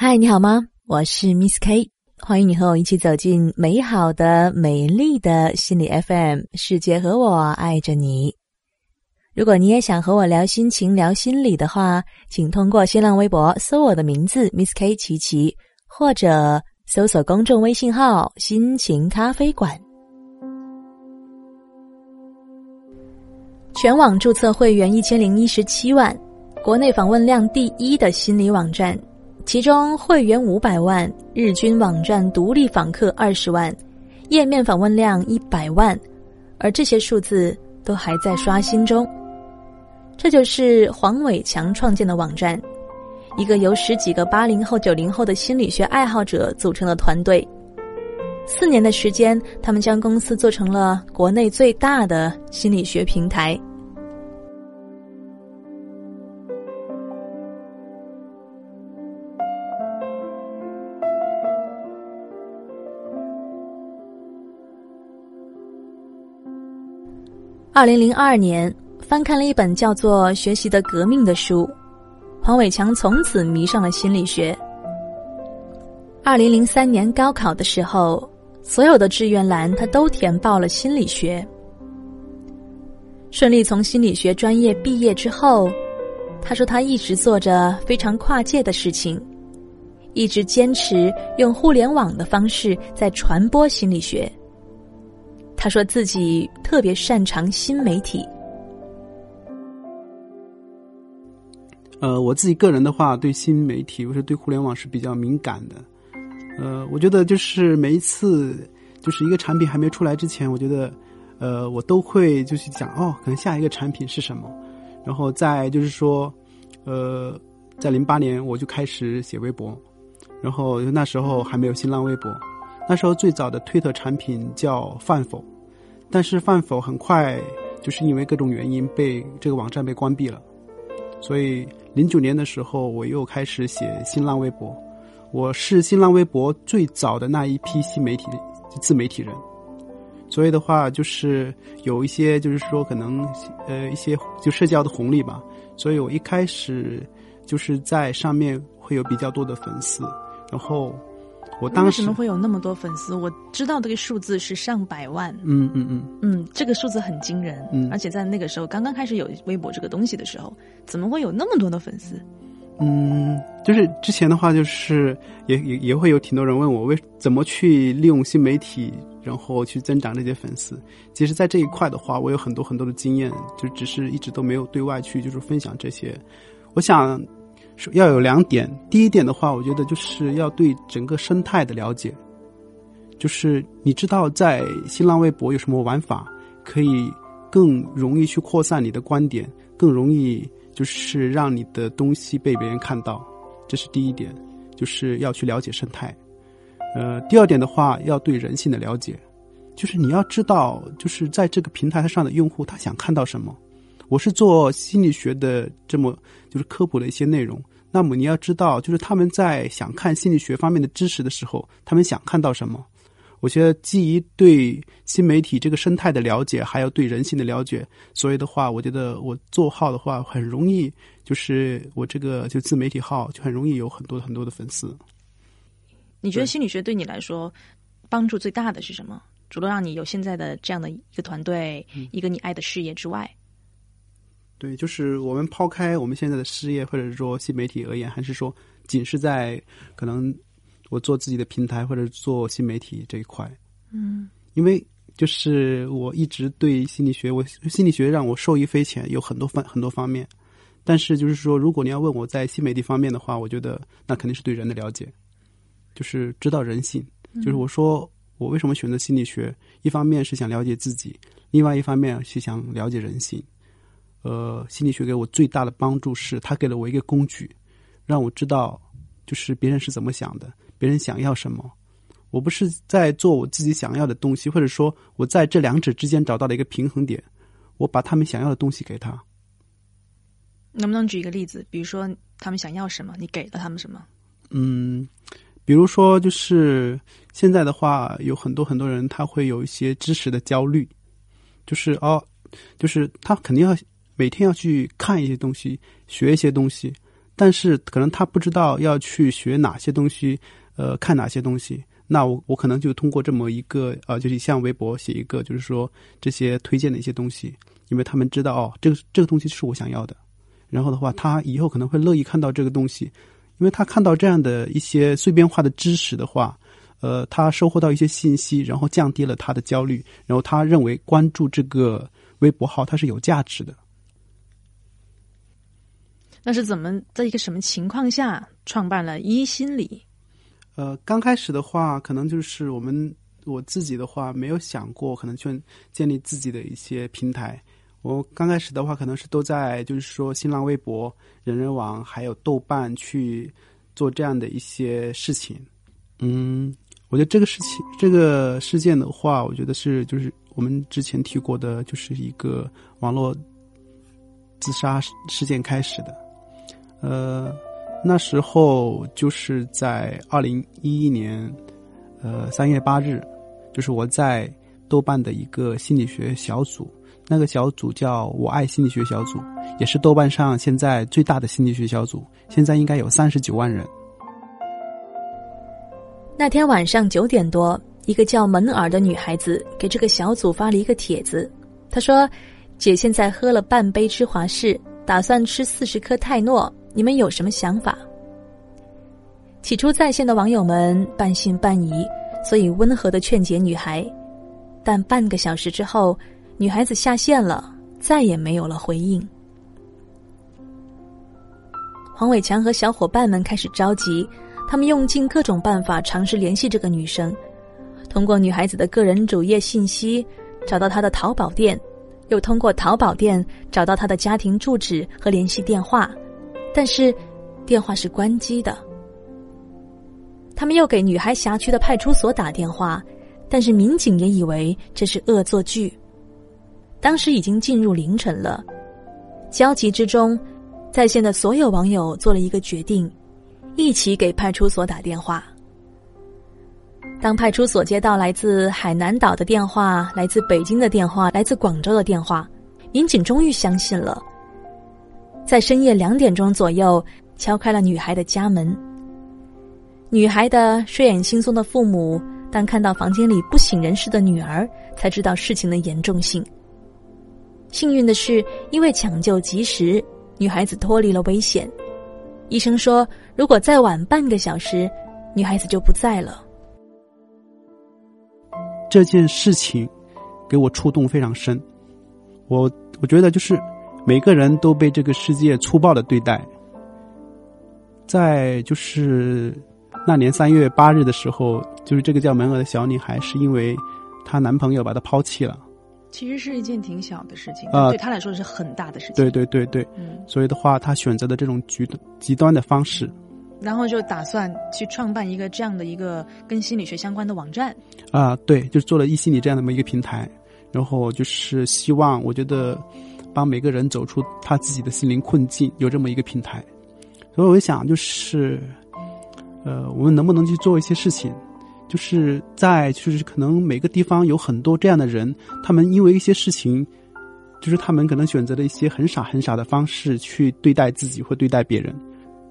嗨，你好吗？我是 Miss K，欢迎你和我一起走进美好的、美丽的心理 FM 世界，和我爱着你。如果你也想和我聊心情、聊心理的话，请通过新浪微博搜我的名字 Miss K 琪琪，或者搜索公众微信号“心情咖啡馆”。全网注册会员一千零一十七万，国内访问量第一的心理网站，其中会员五百万，日均网站独立访客二十万，页面访问量一百万，而这些数字都还在刷新中。这就是黄伟强创建的网站，一个由十几个八零后、九零后的心理学爱好者组成的团队。四年的时间，他们将公司做成了国内最大的心理学平台。二零零二年。翻看了一本叫做《学习的革命》的书，黄伟强从此迷上了心理学。二零零三年高考的时候，所有的志愿栏他都填报了心理学。顺利从心理学专业毕业之后，他说他一直做着非常跨界的事情，一直坚持用互联网的方式在传播心理学。他说自己特别擅长新媒体。呃，我自己个人的话，对新媒体，或者对互联网是比较敏感的。呃，我觉得就是每一次，就是一个产品还没出来之前，我觉得，呃，我都会就去讲哦，可能下一个产品是什么。然后再就是说，呃，在零八年我就开始写微博，然后那时候还没有新浪微博，那时候最早的推特产品叫饭否，但是饭否很快就是因为各种原因被这个网站被关闭了。所以，零九年的时候，我又开始写新浪微博。我是新浪微博最早的那一批新媒体自媒体人。所以的话，就是有一些，就是说，可能呃一些就社交的红利吧。所以我一开始就是在上面会有比较多的粉丝，然后。我当时为什么会有那么多粉丝？我知道这个数字是上百万。嗯嗯嗯嗯，这个数字很惊人。嗯，而且在那个时候刚刚开始有微博这个东西的时候，怎么会有那么多的粉丝？嗯，就是之前的话，就是也也也会有挺多人问我为怎么去利用新媒体，然后去增长这些粉丝。其实，在这一块的话，我有很多很多的经验，就只是一直都没有对外去就是分享这些。我想。要有两点，第一点的话，我觉得就是要对整个生态的了解，就是你知道在新浪微博有什么玩法，可以更容易去扩散你的观点，更容易就是让你的东西被别人看到，这是第一点，就是要去了解生态。呃，第二点的话，要对人性的了解，就是你要知道，就是在这个平台上的用户他想看到什么。我是做心理学的，这么就是科普的一些内容。那么你要知道，就是他们在想看心理学方面的知识的时候，他们想看到什么？我觉得基于对新媒体这个生态的了解，还有对人性的了解，所以的话，我觉得我做号的话很容易，就是我这个就自媒体号就很容易有很多很多的粉丝。你觉得心理学对你来说帮助最大的是什么？除了让你有现在的这样的一个团队，一个你爱的事业之外？对，就是我们抛开我们现在的事业或者是说新媒体而言，还是说仅是在可能我做自己的平台或者做新媒体这一块，嗯，因为就是我一直对心理学，我心理学让我受益匪浅，有很多方很多方面。但是就是说，如果你要问我在新媒体方面的话，我觉得那肯定是对人的了解，就是知道人性。就是我说我为什么选择心理学，一方面是想了解自己，另外一方面是想了解人性。呃，心理学给我最大的帮助是，他给了我一个工具，让我知道就是别人是怎么想的，别人想要什么。我不是在做我自己想要的东西，或者说我在这两者之间找到了一个平衡点，我把他们想要的东西给他。能不能举一个例子？比如说他们想要什么，你给了他们什么？嗯，比如说就是现在的话，有很多很多人他会有一些知识的焦虑，就是哦，就是他肯定要。每天要去看一些东西，学一些东西，但是可能他不知道要去学哪些东西，呃，看哪些东西。那我我可能就通过这么一个呃，就是像微博写一个，就是说这些推荐的一些东西，因为他们知道哦，这个这个东西是我想要的。然后的话，他以后可能会乐意看到这个东西，因为他看到这样的一些碎片化的知识的话，呃，他收获到一些信息，然后降低了他的焦虑，然后他认为关注这个微博号它是有价值的。那是怎么在一个什么情况下创办了一心理？呃，刚开始的话，可能就是我们我自己的话，没有想过可能去建立自己的一些平台。我刚开始的话，可能是都在就是说新浪微博、人人网还有豆瓣去做这样的一些事情。嗯，我觉得这个事情这个事件的话，我觉得是就是我们之前提过的，就是一个网络自杀事件开始的。呃，那时候就是在二零一一年，呃三月八日，就是我在豆瓣的一个心理学小组，那个小组叫我爱心理学小组，也是豆瓣上现在最大的心理学小组，现在应该有三十九万人。那天晚上九点多，一个叫门尔的女孩子给这个小组发了一个帖子，她说：“姐现在喝了半杯芝华士，打算吃四十颗泰诺。”你们有什么想法？起初在线的网友们半信半疑，所以温和的劝解女孩。但半个小时之后，女孩子下线了，再也没有了回应。黄伟强和小伙伴们开始着急，他们用尽各种办法尝试联系这个女生，通过女孩子的个人主页信息找到她的淘宝店，又通过淘宝店找到她的家庭住址和联系电话。但是，电话是关机的。他们又给女孩辖区的派出所打电话，但是民警也以为这是恶作剧。当时已经进入凌晨了，焦急之中，在线的所有网友做了一个决定，一起给派出所打电话。当派出所接到来自海南岛的电话、来自北京的电话、来自广州的电话，民警终于相信了。在深夜两点钟左右，敲开了女孩的家门。女孩的睡眼惺忪的父母，当看到房间里不省人事的女儿，才知道事情的严重性。幸运的是，因为抢救及时，女孩子脱离了危险。医生说，如果再晚半个小时，女孩子就不在了。这件事情给我触动非常深，我我觉得就是。每个人都被这个世界粗暴的对待。在就是那年三月八日的时候，就是这个叫门儿的小女孩，是因为她男朋友把她抛弃了。其实是一件挺小的事情，啊，对她来说是很大的事情。对对对对，嗯，所以的话，她选择的这种极极端的方式，然后就打算去创办一个这样的一个跟心理学相关的网站。啊，对，就是做了一心理这样的么一个平台，然后就是希望，我觉得。帮每个人走出他自己的心灵困境，有这么一个平台，所以我想，就是，呃，我们能不能去做一些事情，就是在就是可能每个地方有很多这样的人，他们因为一些事情，就是他们可能选择了一些很傻很傻的方式去对待自己或对待别人，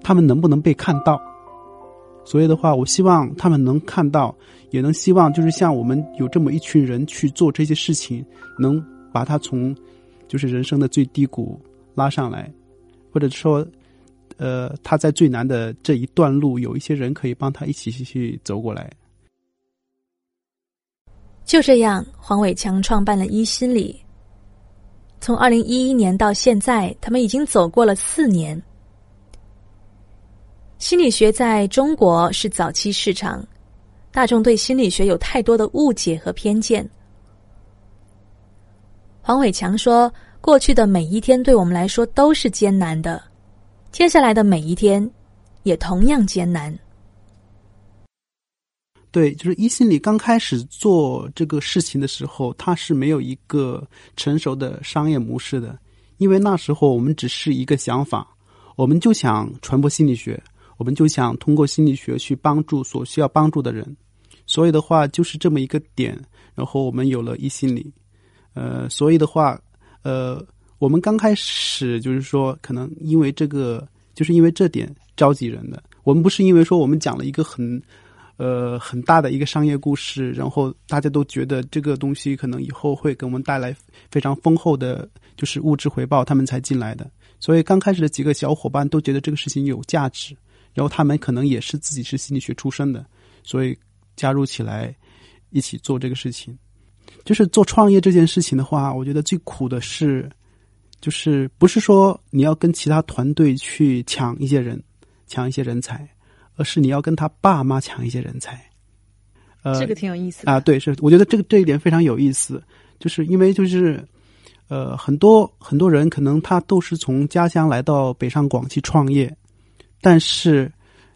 他们能不能被看到？所以的话，我希望他们能看到，也能希望就是像我们有这么一群人去做这些事情，能把他从。就是人生的最低谷拉上来，或者说，呃，他在最难的这一段路，有一些人可以帮他一起去走过来。就这样，黄伟强创办了一心理。从二零一一年到现在，他们已经走过了四年。心理学在中国是早期市场，大众对心理学有太多的误解和偏见。黄伟强说：“过去的每一天对我们来说都是艰难的，接下来的每一天也同样艰难。”对，就是一心理刚开始做这个事情的时候，它是没有一个成熟的商业模式的，因为那时候我们只是一个想法，我们就想传播心理学，我们就想通过心理学去帮助所需要帮助的人，所以的话就是这么一个点，然后我们有了一心理。呃，所以的话，呃，我们刚开始就是说，可能因为这个就是因为这点召集人的。我们不是因为说我们讲了一个很，呃，很大的一个商业故事，然后大家都觉得这个东西可能以后会给我们带来非常丰厚的，就是物质回报，他们才进来的。所以刚开始的几个小伙伴都觉得这个事情有价值，然后他们可能也是自己是心理学出身的，所以加入起来一起做这个事情。就是做创业这件事情的话，我觉得最苦的是，就是不是说你要跟其他团队去抢一些人。抢一些人才，而是你要跟他爸妈抢一些人才。呃，这个挺有意思啊。对，是我觉得这个这一点非常有意思，就是因为就是呃，很多很多人可能他都是从家乡来到北上广去创业，但是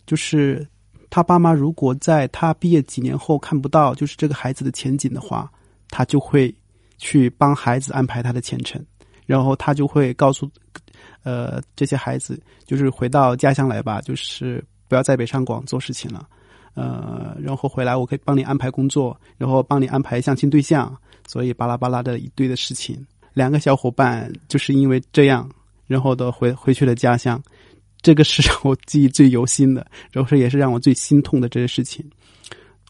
就是他爸妈如果在他毕业几年后看不到就是这个孩子的前景的话，他就会去帮孩子安排他的前程，然后他就会告诉。呃，这些孩子就是回到家乡来吧，就是不要在北上广做事情了，呃，然后回来我可以帮你安排工作，然后帮你安排相亲对象，所以巴拉巴拉的一堆的事情。两个小伙伴就是因为这样，然后都回回去了家乡，这个是让我记忆最犹新的，然后也是让我最心痛的这些事情。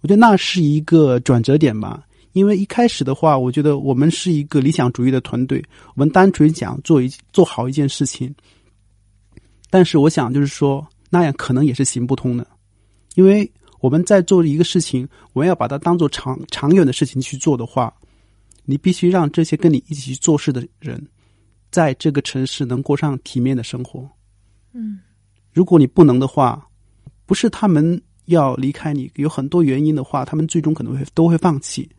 我觉得那是一个转折点吧。因为一开始的话，我觉得我们是一个理想主义的团队，我们单纯想做一做好一件事情。但是我想，就是说那样可能也是行不通的，因为我们在做一个事情，我们要把它当做长长远的事情去做的话，你必须让这些跟你一起去做事的人，在这个城市能过上体面的生活。嗯，如果你不能的话，不是他们要离开你，有很多原因的话，他们最终可能会都会放弃。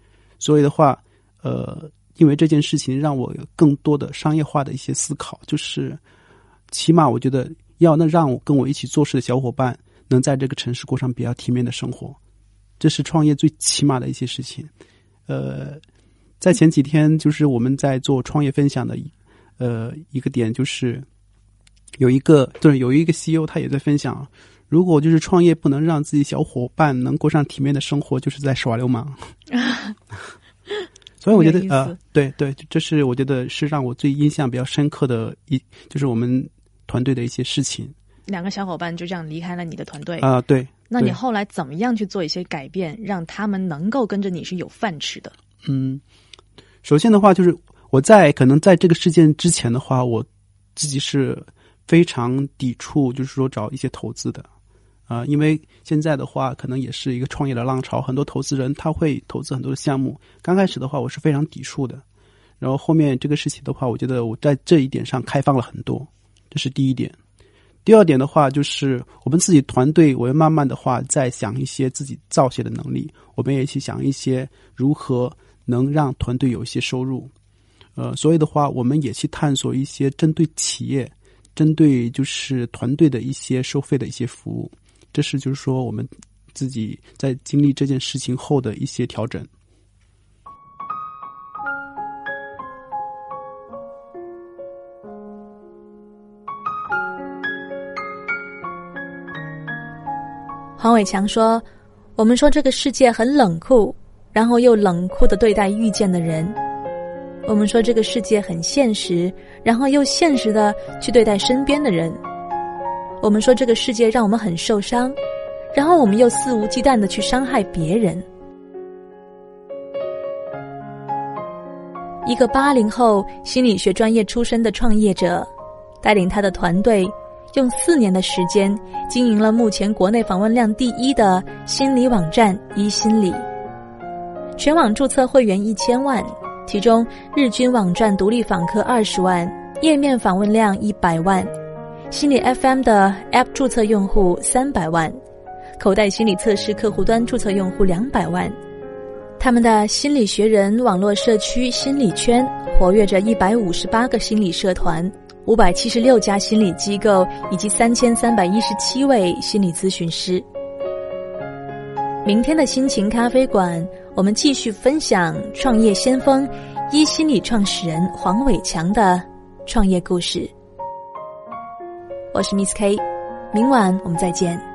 所以的话，呃，因为这件事情让我有更多的商业化的一些思考，就是起码我觉得要能让我跟我一起做事的小伙伴能在这个城市过上比较体面的生活，这是创业最起码的一些事情。呃，在前几天就是我们在做创业分享的，呃，一个点就是有一个对有一个 CEO 他也在分享，如果就是创业不能让自己小伙伴能过上体面的生活，就是在耍流氓。所以我觉得呃，对对，这是我觉得是让我最印象比较深刻的一，就是我们团队的一些事情。两个小伙伴就这样离开了你的团队啊，对。那你后来怎么样去做一些改变，让他们能够跟着你是有饭吃的？嗯，首先的话，就是我在可能在这个事件之前的话，我自己是非常抵触，就是说找一些投资的。啊，因为现在的话，可能也是一个创业的浪潮，很多投资人他会投资很多的项目。刚开始的话，我是非常抵触的，然后后面这个事情的话，我觉得我在这一点上开放了很多，这是第一点。第二点的话，就是我们自己团队，我要慢慢的话在想一些自己造血的能力，我们也去想一些如何能让团队有一些收入。呃，所以的话，我们也去探索一些针对企业、针对就是团队的一些收费的一些服务。这是就是说，我们自己在经历这件事情后的一些调整。黄伟强说：“我们说这个世界很冷酷，然后又冷酷的对待遇见的人；我们说这个世界很现实，然后又现实的去对待身边的人。”我们说这个世界让我们很受伤，然后我们又肆无忌惮的去伤害别人。一个八零后心理学专业出身的创业者，带领他的团队，用四年的时间经营了目前国内访问量第一的心理网站“一心理”，全网注册会员一千万，其中日均网站独立访客二十万，页面访问量一百万。心理 FM 的 App 注册用户三百万，口袋心理测试客户端注册用户两百万，他们的心理学人网络社区心理圈活跃着一百五十八个心理社团，五百七十六家心理机构以及三千三百一十七位心理咨询师。明天的心情咖啡馆，我们继续分享创业先锋一心理创始人黄伟强的创业故事。我是 Miss K，明晚我们再见。